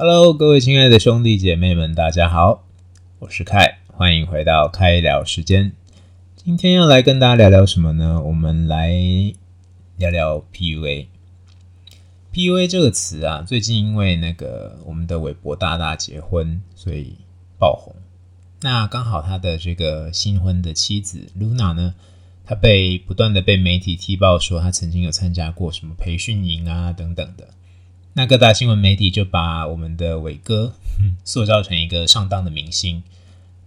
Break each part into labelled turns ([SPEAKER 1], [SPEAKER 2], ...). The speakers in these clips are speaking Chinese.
[SPEAKER 1] Hello，各位亲爱的兄弟姐妹们，大家好，我是凯，欢迎回到开聊时间。今天要来跟大家聊聊什么呢？我们来聊聊 PUA。PUA 这个词啊，最近因为那个我们的韦伯大大结婚，所以爆红。那刚好他的这个新婚的妻子 Luna 呢，她被不断的被媒体踢爆说，她曾经有参加过什么培训营啊等等的。那各大新闻媒体就把我们的伟哥塑造成一个上当的明星。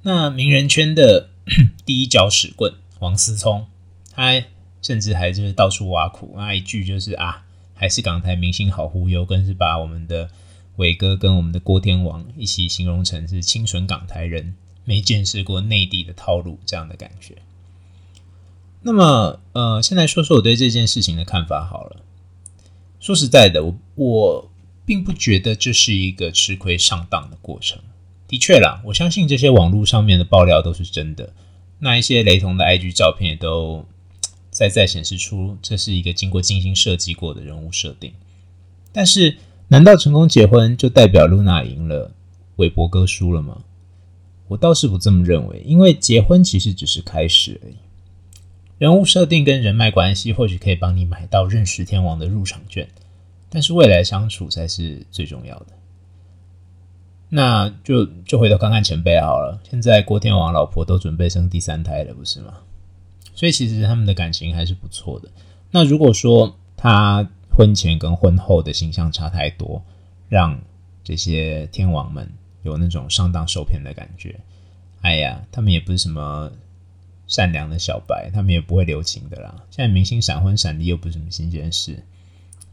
[SPEAKER 1] 那名人圈的 第一搅屎棍王思聪，他甚至还就是到处挖苦，那一句就是啊，还是港台明星好忽悠，更是把我们的伟哥跟我们的郭天王一起形容成是清纯港台人，没见识过内地的套路这样的感觉。那么，呃，先来说说我对这件事情的看法好了。说实在的，我我并不觉得这是一个吃亏上当的过程。的确啦，我相信这些网络上面的爆料都是真的。那一些雷同的 IG 照片也都在在显示出这是一个经过精心设计过的人物设定。但是，难道成功结婚就代表露娜赢了，韦伯哥输了吗？我倒是不这么认为，因为结婚其实只是开始而已。人物设定跟人脉关系或许可以帮你买到认识天王的入场券，但是未来相处才是最重要的。那就就回头看看前辈好了，现在郭天王老婆都准备生第三胎了，不是吗？所以其实他们的感情还是不错的。那如果说他婚前跟婚后的形象差太多，让这些天王们有那种上当受骗的感觉，哎呀，他们也不是什么。善良的小白，他们也不会留情的啦。现在明星闪婚闪离又不是什么新鲜事，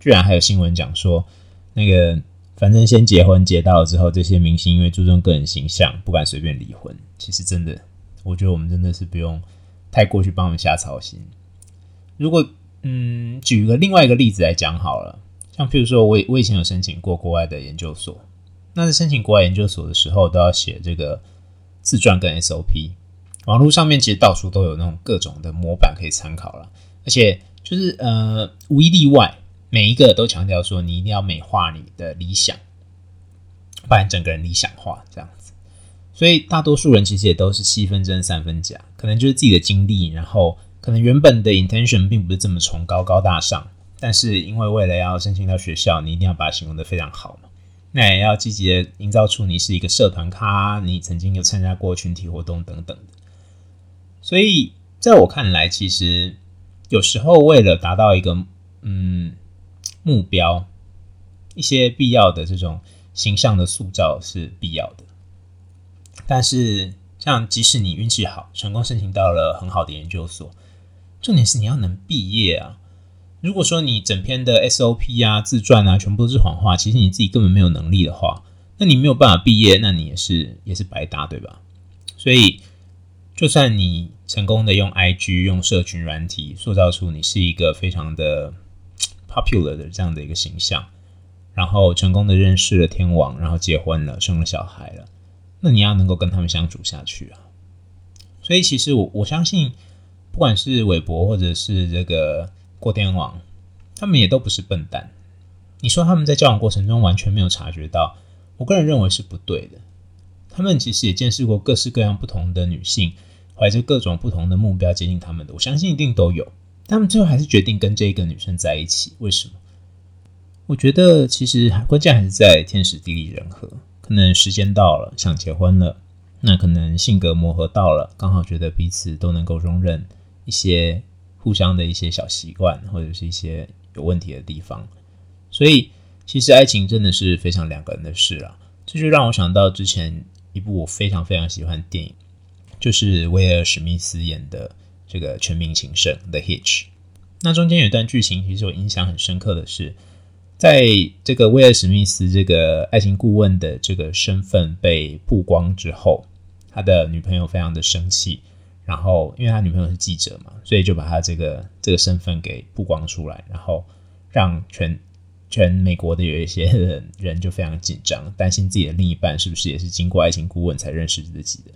[SPEAKER 1] 居然还有新闻讲说，那个反正先结婚结到了之后，这些明星因为注重个人形象，不敢随便离婚。其实真的，我觉得我们真的是不用太过去帮他们瞎操心。如果嗯，举个另外一个例子来讲好了，像譬如说我我以前有申请过国外的研究所，那在申请国外研究所的时候，都要写这个自传跟 SOP。网络上面其实到处都有那种各种的模板可以参考了，而且就是呃无一例外，每一个都强调说你一定要美化你的理想，把你整个人理想化这样子。所以大多数人其实也都是七分真三分假，可能就是自己的经历，然后可能原本的 intention 并不是这么崇高高大上，但是因为为了要申请到学校，你一定要把它形容的非常好嘛，那也要积极的营造出你是一个社团咖，你曾经有参加过群体活动等等。所以，在我看来，其实有时候为了达到一个嗯目标，一些必要的这种形象的塑造是必要的。但是，像即使你运气好，成功申请到了很好的研究所，重点是你要能毕业啊。如果说你整篇的 SOP 啊、自传啊，全部都是谎话，其实你自己根本没有能力的话，那你没有办法毕业，那你也是也是白搭，对吧？所以。就算你成功的用 IG 用社群软体塑造出你是一个非常的 popular 的这样的一个形象，然后成功的认识了天王，然后结婚了，生了小孩了，那你要能够跟他们相处下去啊。所以其实我我相信，不管是韦伯或者是这个过天王，他们也都不是笨蛋。你说他们在交往过程中完全没有察觉到，我个人认为是不对的。他们其实也见识过各式各样不同的女性。怀着各种不同的目标接近他们的，我相信一定都有。他们最后还是决定跟这个女生在一起，为什么？我觉得其实关键还是在天时地利人和。可能时间到了，想结婚了，那可能性格磨合到了，刚好觉得彼此都能够容忍一些互相的一些小习惯，或者是一些有问题的地方。所以，其实爱情真的是非常两个人的事啊。这就让我想到之前一部我非常非常喜欢的电影。就是威尔史密斯演的这个《全民情圣》The Hitch。那中间有一段剧情，其实我印象很深刻的是，在这个威尔史密斯这个爱情顾问的这个身份被曝光之后，他的女朋友非常的生气，然后因为他女朋友是记者嘛，所以就把他这个这个身份给曝光出来，然后让全全美国的有一些人人就非常紧张，担心自己的另一半是不是也是经过爱情顾问才认识自己的。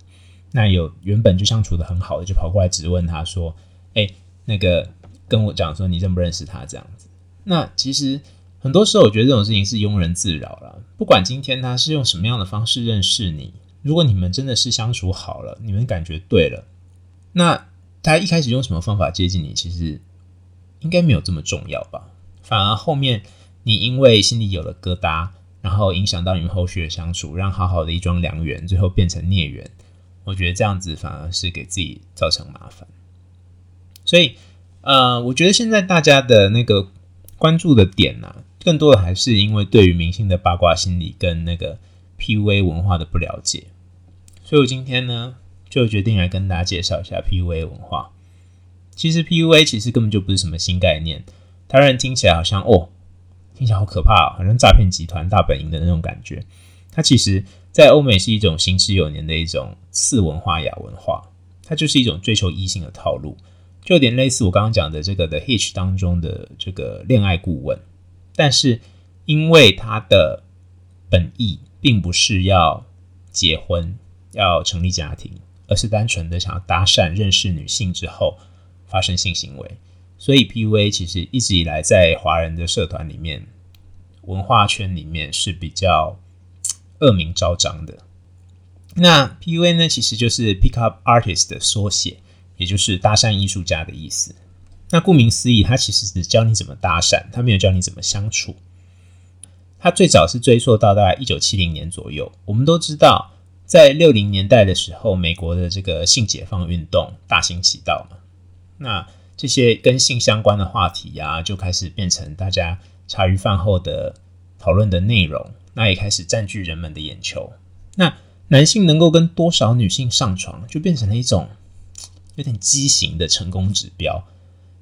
[SPEAKER 1] 那有原本就相处的很好的，就跑过来质问他说：“哎，那个跟我讲说你认不认识他这样子？”那其实很多时候我觉得这种事情是庸人自扰了。不管今天他是用什么样的方式认识你，如果你们真的是相处好了，你们感觉对了，那他一开始用什么方法接近你，其实应该没有这么重要吧？反而后面你因为心里有了疙瘩，然后影响到你们后续的相处，让好好的一桩良缘最后变成孽缘，我觉得这样子反而是给自己造成麻烦。所以，呃，我觉得现在大家的那个关注的点呢，更多的还是因为对于明星的八卦心理跟那个 PUA 文化的不了解。所以我今天呢，就决定来跟大家介绍一下 PUA 文化。其实 PUA 其实根本就不是什么新概念，它让人听起来好像哦，听起来好可怕，好像诈骗集团大本营的那种感觉。它其实，在欧美是一种行之有年的一种次文化亚文化，它就是一种追求异性的套路。就有点类似我刚刚讲的这个《The Hitch》当中的这个恋爱顾问，但是因为他的本意并不是要结婚、要成立家庭，而是单纯的想要搭讪、认识女性之后发生性行为，所以 PUA 其实一直以来在华人的社团里面、文化圈里面是比较恶名昭彰的。那 PUA 呢，其实就是 Pick Up Artist 的缩写。也就是搭讪艺术家的意思。那顾名思义，他其实只教你怎么搭讪，他没有教你怎么相处。他最早是追溯到大概一九七零年左右。我们都知道，在六零年代的时候，美国的这个性解放运动大行其道嘛。那这些跟性相关的话题呀，就开始变成大家茶余饭后的讨论的内容。那也开始占据人们的眼球。那男性能够跟多少女性上床，就变成了一种。有点畸形的成功指标，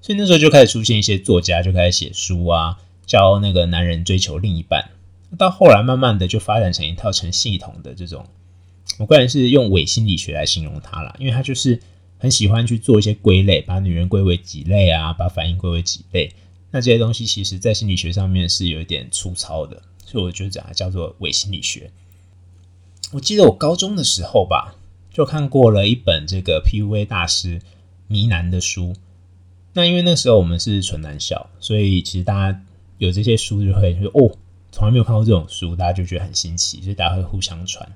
[SPEAKER 1] 所以那时候就开始出现一些作家就开始写书啊，教那个男人追求另一半。到后来慢慢的就发展成一套成系统的这种，我个人是用伪心理学来形容它啦，因为他就是很喜欢去做一些归类，把女人归为几类啊，把反应归为几类。那这些东西其实在心理学上面是有一点粗糙的，所以我就讲它叫做伪心理学。我记得我高中的时候吧。就看过了一本这个 PUA 大师迷男的书，那因为那时候我们是纯男校，所以其实大家有这些书就会说哦，从来没有看过这种书，大家就觉得很新奇，所以大家会互相传。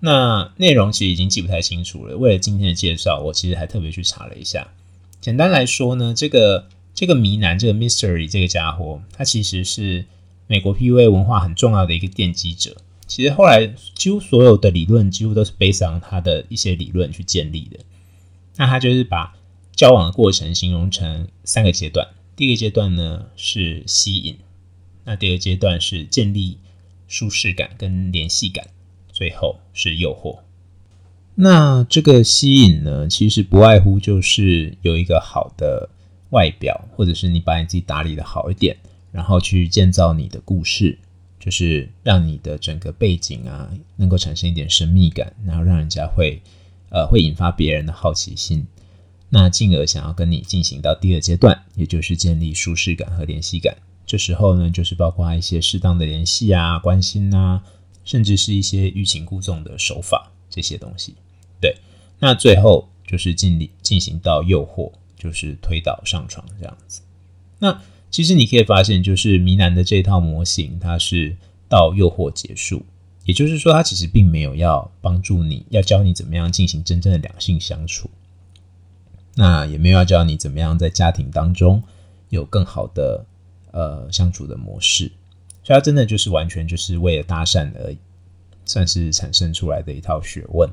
[SPEAKER 1] 那内容其实已经记不太清楚了。为了今天的介绍，我其实还特别去查了一下。简单来说呢，这个这个迷男这个 Mystery 这个家伙，他其实是美国 PUA 文化很重要的一个奠基者。其实后来几乎所有的理论几乎都是悲伤他的一些理论去建立的。那他就是把交往的过程形容成三个阶段。第一个阶段呢是吸引，那第二阶段是建立舒适感跟联系感，最后是诱惑。那这个吸引呢，其实不外乎就是有一个好的外表，或者是你把你自己打理的好一点，然后去建造你的故事。就是让你的整个背景啊，能够产生一点神秘感，然后让人家会，呃，会引发别人的好奇心，那进而想要跟你进行到第二阶段，也就是建立舒适感和联系感。这时候呢，就是包括一些适当的联系啊、关心啊，甚至是一些欲擒故纵的手法这些东西。对，那最后就是尽力进行到诱惑，就是推倒上床这样子。那。其实你可以发现，就是迷男的这套模型，它是到诱惑结束，也就是说，它其实并没有要帮助你，要教你怎么样进行真正的两性相处，那也没有要教你怎么样在家庭当中有更好的呃相处的模式，所以它真的就是完全就是为了搭讪而已算是产生出来的一套学问。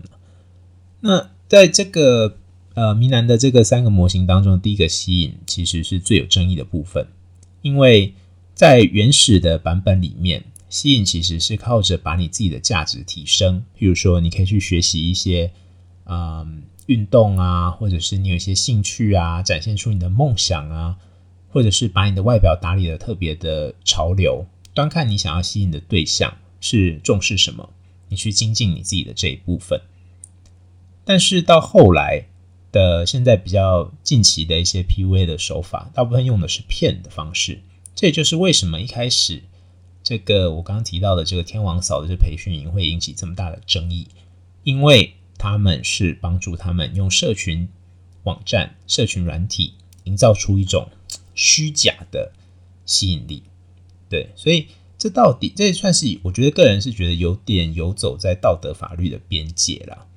[SPEAKER 1] 那在这个呃迷男的这个三个模型当中，第一个吸引其实是最有争议的部分。因为在原始的版本里面，吸引其实是靠着把你自己的价值提升，譬如说你可以去学习一些嗯运动啊，或者是你有一些兴趣啊，展现出你的梦想啊，或者是把你的外表打理的特别的潮流，端看你想要吸引的对象是重视什么，你去精进你自己的这一部分。但是到后来。的现在比较近期的一些 PUA 的手法，大部分用的是骗的方式。这也就是为什么一开始这个我刚刚提到的这个天王嫂的这培训营会引起这么大的争议，因为他们是帮助他们用社群网站、社群软体营造出一种虚假的吸引力。对，所以这到底这也算是我觉得个人是觉得有点游走在道德法律的边界了。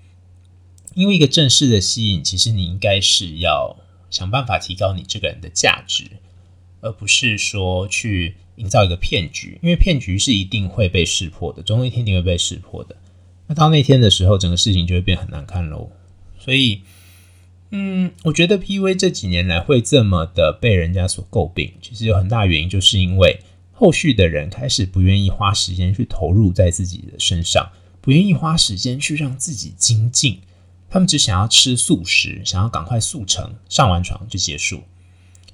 [SPEAKER 1] 因为一个正式的吸引，其实你应该是要想办法提高你这个人的价值，而不是说去营造一个骗局。因为骗局是一定会被识破的，总有一天你会被识破的。那到那天的时候，整个事情就会变很难看喽。所以，嗯，我觉得 P V 这几年来会这么的被人家所诟病，其实有很大原因，就是因为后续的人开始不愿意花时间去投入在自己的身上，不愿意花时间去让自己精进。他们只想要吃素食，想要赶快速成，上完床就结束。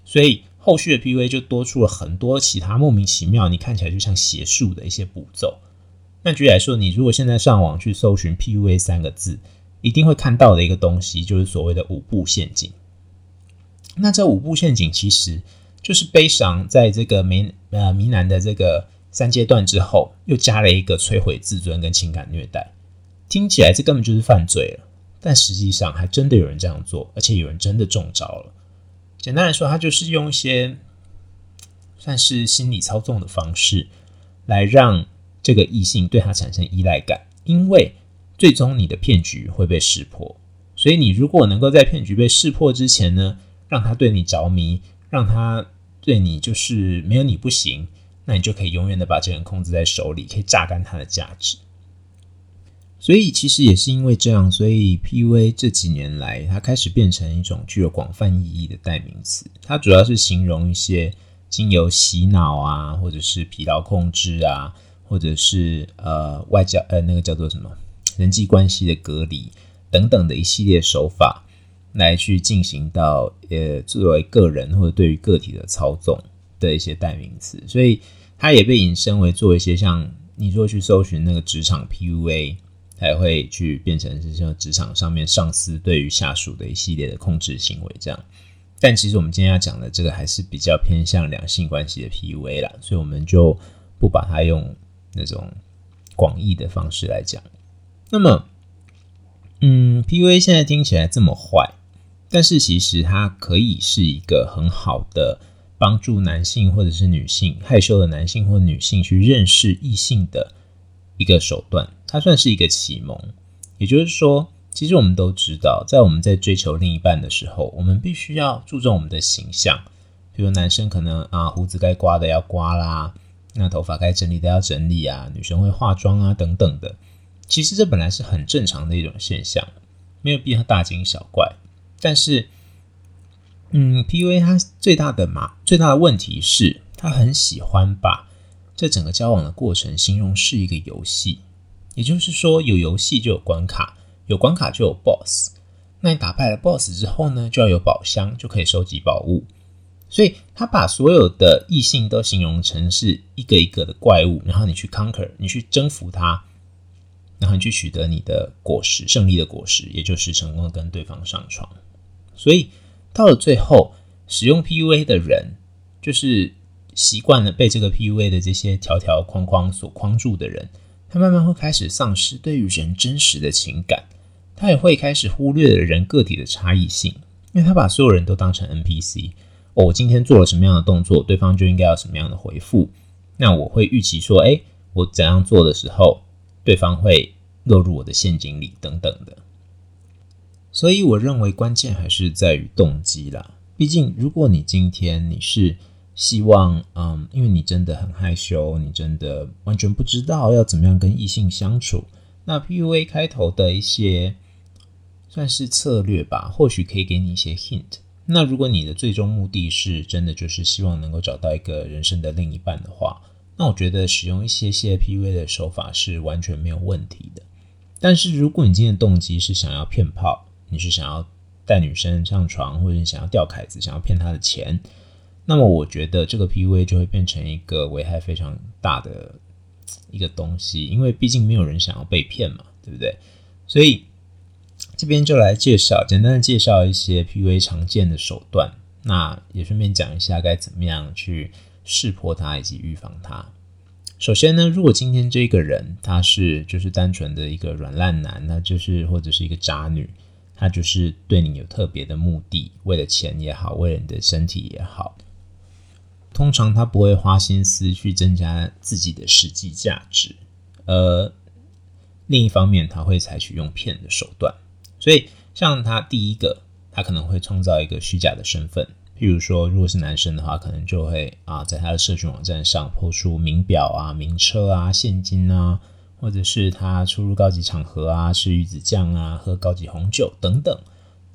[SPEAKER 1] 所以后续的 P V 就多出了很多其他莫名其妙，你看起来就像邪术的一些步骤。那举例来说，你如果现在上网去搜寻 P U A 三个字，一定会看到的一个东西，就是所谓的五步陷阱。那这五步陷阱其实就是悲伤，在这个迷呃迷男的这个三阶段之后，又加了一个摧毁自尊跟情感虐待。听起来这根本就是犯罪了，但实际上还真的有人这样做，而且有人真的中招了。简单来说，他就是用一些算是心理操纵的方式来让。这个异性对他产生依赖感，因为最终你的骗局会被识破，所以你如果能够在骗局被识破之前呢，让他对你着迷，让他对你就是没有你不行，那你就可以永远的把这个人控制在手里，可以榨干他的价值。所以其实也是因为这样，所以 PUA 这几年来，它开始变成一种具有广泛意义的代名词。它主要是形容一些经由洗脑啊，或者是疲劳控制啊。或者是呃外交呃那个叫做什么人际关系的隔离等等的一系列手法来去进行到呃作为个人或者对于个体的操纵的一些代名词，所以它也被引申为做一些像你说去搜寻那个职场 PUA，才会去变成是像职场上面上司对于下属的一系列的控制行为这样。但其实我们今天要讲的这个还是比较偏向两性关系的 PUA 啦，所以我们就不把它用。那种广义的方式来讲，那么，嗯，PUA 现在听起来这么坏，但是其实它可以是一个很好的帮助男性或者是女性害羞的男性或女性去认识异性的一个手段，它算是一个启蒙。也就是说，其实我们都知道，在我们在追求另一半的时候，我们必须要注重我们的形象，比如男生可能啊胡子该刮的要刮啦。那头发该整理的要整理啊，女生会化妆啊，等等的。其实这本来是很正常的一种现象，没有必要大惊小怪。但是，嗯，P U A 它最大的嘛，最大的问题是，他很喜欢把这整个交往的过程形容是一个游戏。也就是说，有游戏就有关卡，有关卡就有 BOSS。那你打败了 BOSS 之后呢，就要有宝箱，就可以收集宝物。所以他把所有的异性都形容成是一个一个的怪物，然后你去 conquer，你去征服他，然后你去取得你的果实，胜利的果实，也就是成功的跟对方上床。所以到了最后，使用 PUA 的人，就是习惯了被这个 PUA 的这些条条框框所框住的人，他慢慢会开始丧失对于人真实的情感，他也会开始忽略了人个体的差异性，因为他把所有人都当成 NPC。我今天做了什么样的动作，对方就应该要什么样的回复。那我会预期说，哎，我怎样做的时候，对方会落入我的陷阱里，等等的。所以我认为关键还是在于动机啦。毕竟，如果你今天你是希望，嗯，因为你真的很害羞，你真的完全不知道要怎么样跟异性相处，那 PUA 开头的一些算是策略吧，或许可以给你一些 hint。那如果你的最终目的是真的就是希望能够找到一个人生的另一半的话，那我觉得使用一些些 PUA 的手法是完全没有问题的。但是如果你今天的动机是想要骗炮，你是想要带女生上床，或者你想要钓凯子，想要骗她的钱，那么我觉得这个 PUA 就会变成一个危害非常大的一个东西，因为毕竟没有人想要被骗嘛，对不对？所以。这边就来介绍，简单的介绍一些 PUA 常见的手段，那也顺便讲一下该怎么样去识破它以及预防它。首先呢，如果今天这个人他是就是单纯的一个软烂男，那就是或者是一个渣女，他就是对你有特别的目的，为了钱也好，为了你的身体也好，通常他不会花心思去增加自己的实际价值，呃，另一方面他会采取用骗的手段。所以，像他第一个，他可能会创造一个虚假的身份，譬如说，如果是男生的话，可能就会啊，在他的社群网站上抛出名表啊、名车啊、现金啊，或者是他出入高级场合啊，吃鱼子酱啊、喝高级红酒等等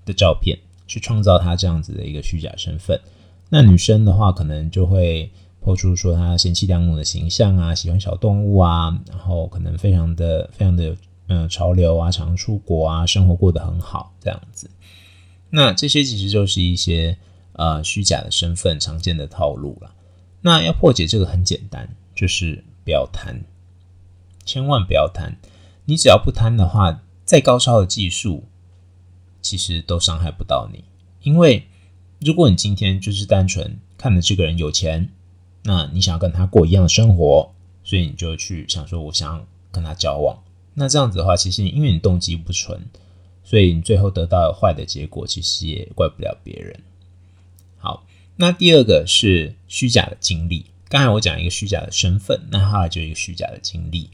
[SPEAKER 1] 的照片，去创造他这样子的一个虚假身份。那女生的话，可能就会抛出说她贤妻良母的形象啊，喜欢小动物啊，然后可能非常的非常的嗯潮流啊，常出国啊，生活过得很好这样子。那这些其实就是一些呃虚假的身份常见的套路了。那要破解这个很简单，就是不要贪，千万不要贪。你只要不贪的话，再高超的技术其实都伤害不到你，因为。如果你今天就是单纯看着这个人有钱，那你想要跟他过一样的生活，所以你就去想说，我想跟他交往。那这样子的话，其实因为你动机不纯，所以你最后得到坏的结果，其实也怪不了别人。好，那第二个是虚假的经历。刚才我讲一个虚假的身份，那后来就一个虚假的经历。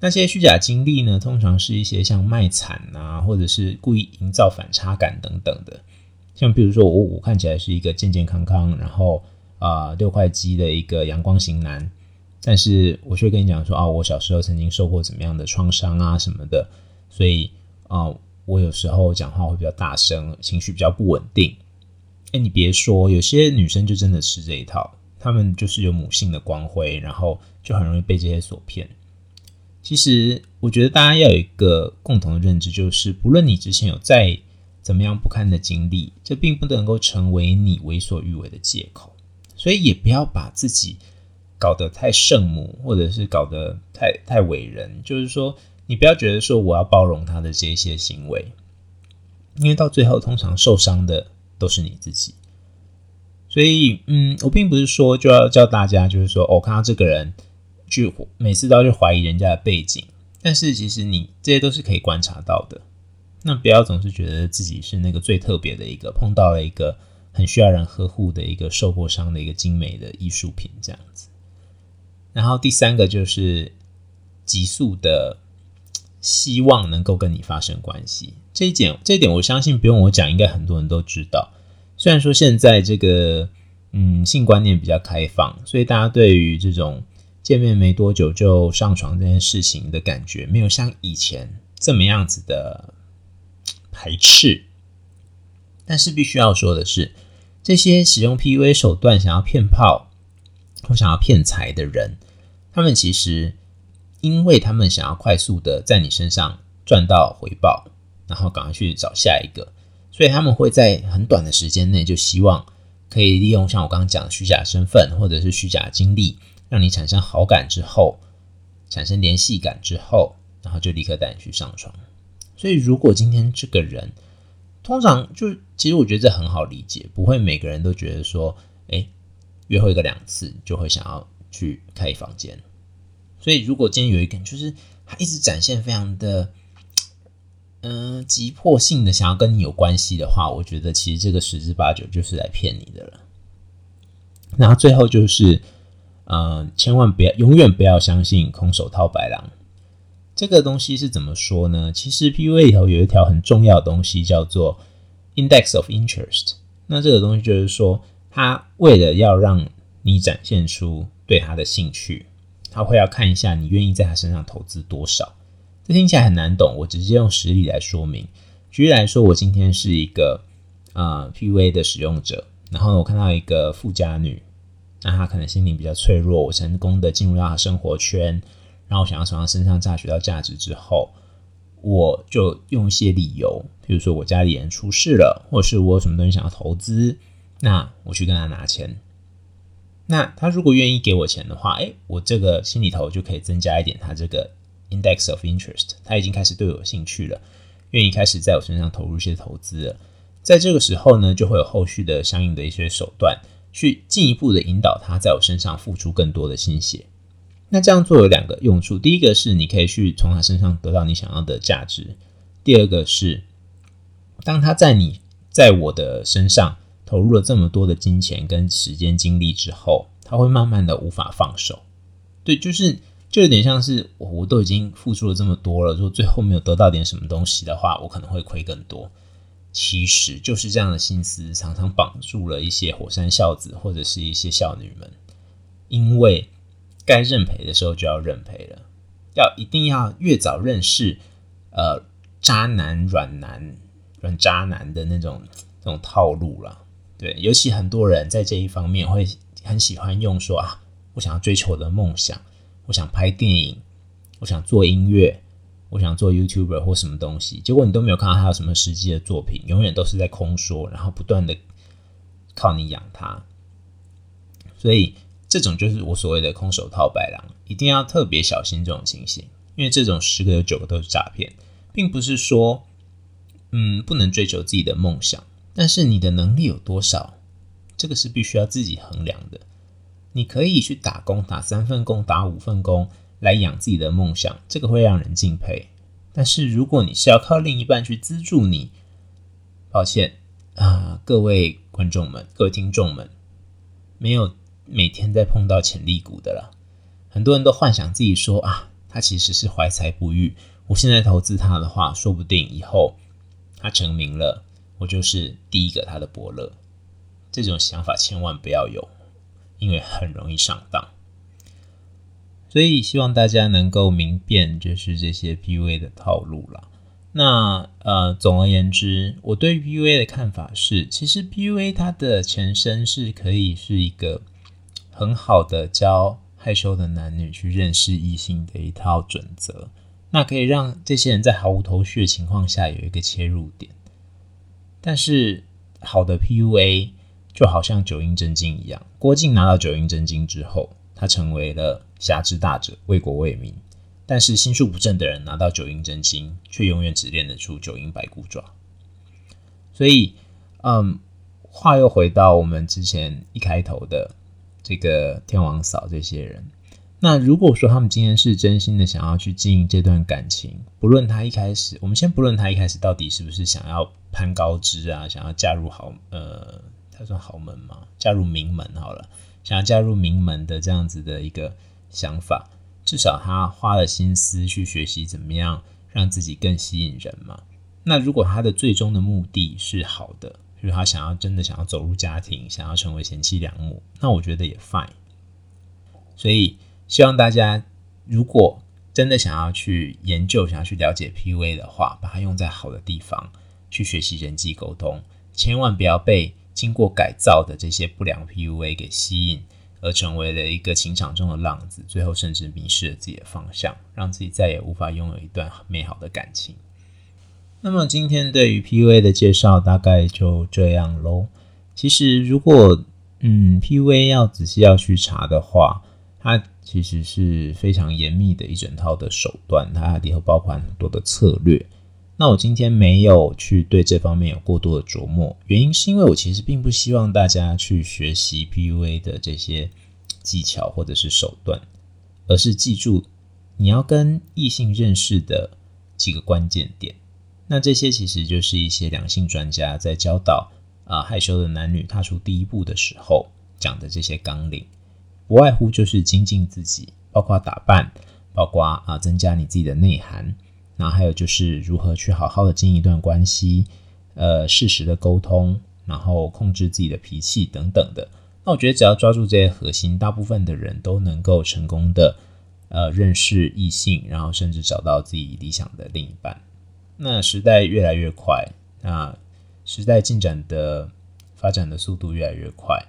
[SPEAKER 1] 那些虚假经历呢，通常是一些像卖惨啊，或者是故意营造反差感等等的。像比如说我我看起来是一个健健康康，然后啊六块肌的一个阳光型男，但是我却跟你讲说啊，我小时候曾经受过怎么样的创伤啊什么的，所以啊我有时候讲话会比较大声，情绪比较不稳定。哎，你别说，有些女生就真的吃这一套，她们就是有母性的光辉，然后就很容易被这些所骗。其实我觉得大家要有一个共同的认知，就是不论你之前有在。怎么样不堪的经历，这并不能够成为你为所欲为的借口，所以也不要把自己搞得太圣母，或者是搞得太太伟人。就是说，你不要觉得说我要包容他的这些行为，因为到最后通常受伤的都是你自己。所以，嗯，我并不是说就要叫大家，就是说，我看到这个人去每次都要去怀疑人家的背景，但是其实你这些都是可以观察到的。那不要总是觉得自己是那个最特别的一个，碰到了一个很需要人呵护的一个受过伤的一个精美的艺术品这样子。然后第三个就是急速的希望能够跟你发生关系，这一点这一点我相信不用我讲，应该很多人都知道。虽然说现在这个嗯性观念比较开放，所以大家对于这种见面没多久就上床这件事情的感觉，没有像以前这么样子的。排斥，但是必须要说的是，这些使用 PUA 手段想要骗炮或想要骗财的人，他们其实因为他们想要快速的在你身上赚到回报，然后赶快去找下一个，所以他们会在很短的时间内就希望可以利用像我刚刚讲的虚假身份或者是虚假经历，让你产生好感之后，产生联系感之后，然后就立刻带你去上床。所以，如果今天这个人，通常就其实我觉得这很好理解，不会每个人都觉得说，哎，约会个两次就会想要去开房间。所以，如果今天有一个人，就是他一直展现非常的，嗯，急迫性的想要跟你有关系的话，我觉得其实这个十之八九就是来骗你的了。然后最后就是，嗯，千万不要，永远不要相信空手套白狼。这个东西是怎么说呢？其实 PUA 里头有一条很重要的东西叫做 Index of Interest。那这个东西就是说，他为了要让你展现出对他的兴趣，他会要看一下你愿意在他身上投资多少。这听起来很难懂，我直接用实例来说明。举例来说，我今天是一个啊 PUA 的使用者，然后呢我看到一个富家女，那她可能心灵比较脆弱，我成功的进入到她生活圈。然后想要从他身上榨取到价值之后，我就用一些理由，比如说我家里人出事了，或是我有什么东西想要投资，那我去跟他拿钱。那他如果愿意给我钱的话，哎，我这个心里头就可以增加一点他这个 index of interest，他已经开始对我有兴趣了，愿意开始在我身上投入一些投资。在这个时候呢，就会有后续的相应的一些手段，去进一步的引导他在我身上付出更多的心血。那这样做有两个用处，第一个是你可以去从他身上得到你想要的价值，第二个是当他在你在我的身上投入了这么多的金钱跟时间精力之后，他会慢慢的无法放手。对，就是就有点像是我我都已经付出了这么多了，如果最后没有得到点什么东西的话，我可能会亏更多。其实就是这样的心思，常常绑住了一些火山孝子或者是一些孝女们，因为该认赔的时候就要认赔了，要一定要越早认识，呃，渣男软男软渣男的那种那种套路了。对，尤其很多人在这一方面会很喜欢用说啊，我想要追求我的梦想，我想拍电影，我想做音乐。我想做 YouTuber 或什么东西，结果你都没有看到他有什么实际的作品，永远都是在空说，然后不断的靠你养他。所以这种就是我所谓的空手套白狼，一定要特别小心这种情形，因为这种十个有九个都是诈骗，并不是说嗯不能追求自己的梦想，但是你的能力有多少，这个是必须要自己衡量的。你可以去打工，打三份工，打五份工。来养自己的梦想，这个会让人敬佩。但是如果你是要靠另一半去资助你，抱歉啊，各位观众们、各位听众们，没有每天在碰到潜力股的了。很多人都幻想自己说啊，他其实是怀才不遇。我现在投资他的话，说不定以后他成名了，我就是第一个他的伯乐。这种想法千万不要有，因为很容易上当。所以希望大家能够明辨，就是这些 PUA 的套路啦。那呃，总而言之，我对 PUA 的看法是，其实 PUA 它的前身是可以是一个很好的教害羞的男女去认识异性的一套准则，那可以让这些人在毫无头绪的情况下有一个切入点。但是好的 PUA 就好像九阴真经一样，郭靖拿到九阴真经之后。他成为了侠之大者，为国为民。但是心术不正的人拿到九阴真经，却永远只练得出九阴白骨爪。所以，嗯，话又回到我们之前一开头的这个天王嫂这些人。那如果说他们今天是真心的想要去经营这段感情，不论他一开始，我们先不论他一开始到底是不是想要攀高枝啊，想要嫁入豪呃，他算豪门吗？嫁入名门好了。想要嫁入名门的这样子的一个想法，至少他花了心思去学习怎么样让自己更吸引人嘛。那如果他的最终的目的是好的，就是他想要真的想要走入家庭，想要成为贤妻良母，那我觉得也 fine。所以希望大家如果真的想要去研究、想要去了解 PUA 的话，把它用在好的地方去学习人际沟通，千万不要被。经过改造的这些不良 PUA 给吸引，而成为了一个情场中的浪子，最后甚至迷失了自己的方向，让自己再也无法拥有一段美好的感情。那么今天对于 PUA 的介绍大概就这样喽。其实如果嗯 PUA 要仔细要去查的话，它其实是非常严密的一整套的手段，它里头包含很多的策略。那我今天没有去对这方面有过多的琢磨，原因是因为我其实并不希望大家去学习 PUA 的这些技巧或者是手段，而是记住你要跟异性认识的几个关键点。那这些其实就是一些两性专家在教导啊害羞的男女踏出第一步的时候讲的这些纲领，不外乎就是精进自己，包括打扮，包括啊增加你自己的内涵。然后还有就是如何去好好的经营一段关系，呃，适时的沟通，然后控制自己的脾气等等的。那我觉得只要抓住这些核心，大部分的人都能够成功的呃认识异性，然后甚至找到自己理想的另一半。那时代越来越快，那时代进展的发展的速度越来越快，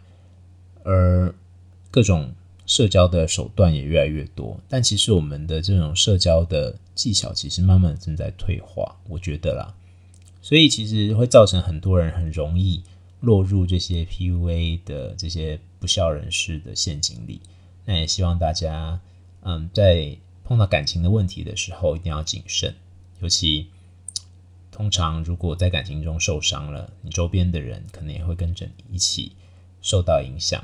[SPEAKER 1] 而各种。社交的手段也越来越多，但其实我们的这种社交的技巧其实慢慢正在退化，我觉得啦，所以其实会造成很多人很容易落入这些 PUA 的这些不孝人士的陷阱里。那也希望大家，嗯，在碰到感情的问题的时候一定要谨慎，尤其通常如果在感情中受伤了，你周边的人可能也会跟着你一起受到影响。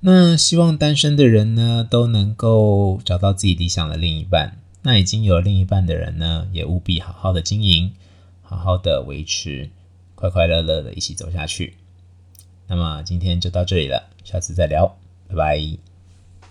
[SPEAKER 1] 那希望单身的人呢都能够找到自己理想的另一半。那已经有另一半的人呢，也务必好好的经营，好好的维持，快快乐乐的一起走下去。那么今天就到这里了，下次再聊，拜拜。